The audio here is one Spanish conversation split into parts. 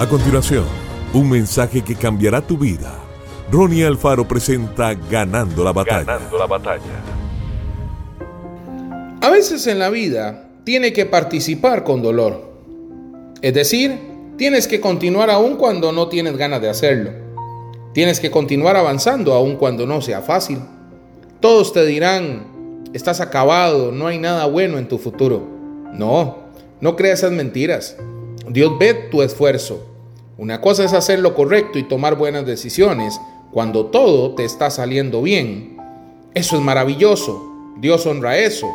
A continuación, un mensaje que cambiará tu vida. Ronnie Alfaro presenta Ganando la batalla. Ganando la batalla. A veces en la vida tiene que participar con dolor. Es decir, tienes que continuar aún cuando no tienes ganas de hacerlo. Tienes que continuar avanzando aún cuando no sea fácil. Todos te dirán, estás acabado, no hay nada bueno en tu futuro. No, no creas esas mentiras. Dios ve tu esfuerzo. Una cosa es hacer lo correcto y tomar buenas decisiones cuando todo te está saliendo bien. Eso es maravilloso. Dios honra eso.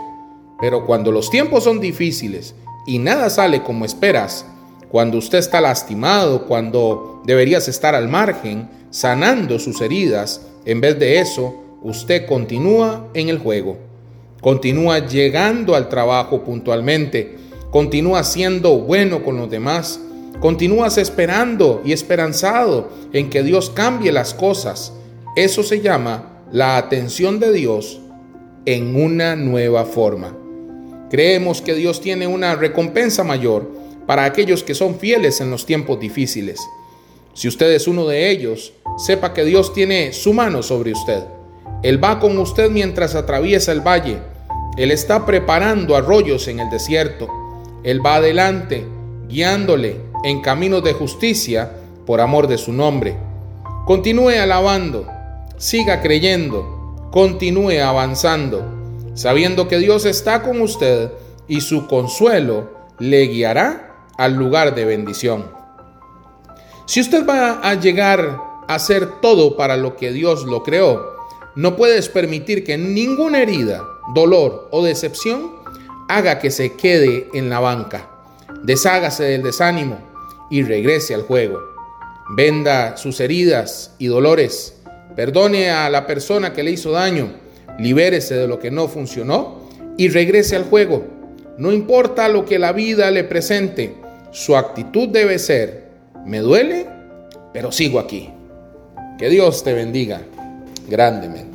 Pero cuando los tiempos son difíciles y nada sale como esperas, cuando usted está lastimado, cuando deberías estar al margen, sanando sus heridas, en vez de eso, usted continúa en el juego. Continúa llegando al trabajo puntualmente, continúa siendo bueno con los demás, Continúas esperando y esperanzado en que Dios cambie las cosas. Eso se llama la atención de Dios en una nueva forma. Creemos que Dios tiene una recompensa mayor para aquellos que son fieles en los tiempos difíciles. Si usted es uno de ellos, sepa que Dios tiene su mano sobre usted. Él va con usted mientras atraviesa el valle. Él está preparando arroyos en el desierto. Él va adelante, guiándole en caminos de justicia por amor de su nombre. Continúe alabando, siga creyendo, continúe avanzando, sabiendo que Dios está con usted y su consuelo le guiará al lugar de bendición. Si usted va a llegar a hacer todo para lo que Dios lo creó, no puedes permitir que ninguna herida, dolor o decepción haga que se quede en la banca. Deshágase del desánimo y regrese al juego. Venda sus heridas y dolores. Perdone a la persona que le hizo daño. Libérese de lo que no funcionó y regrese al juego. No importa lo que la vida le presente, su actitud debe ser, me duele, pero sigo aquí. Que Dios te bendiga grandemente.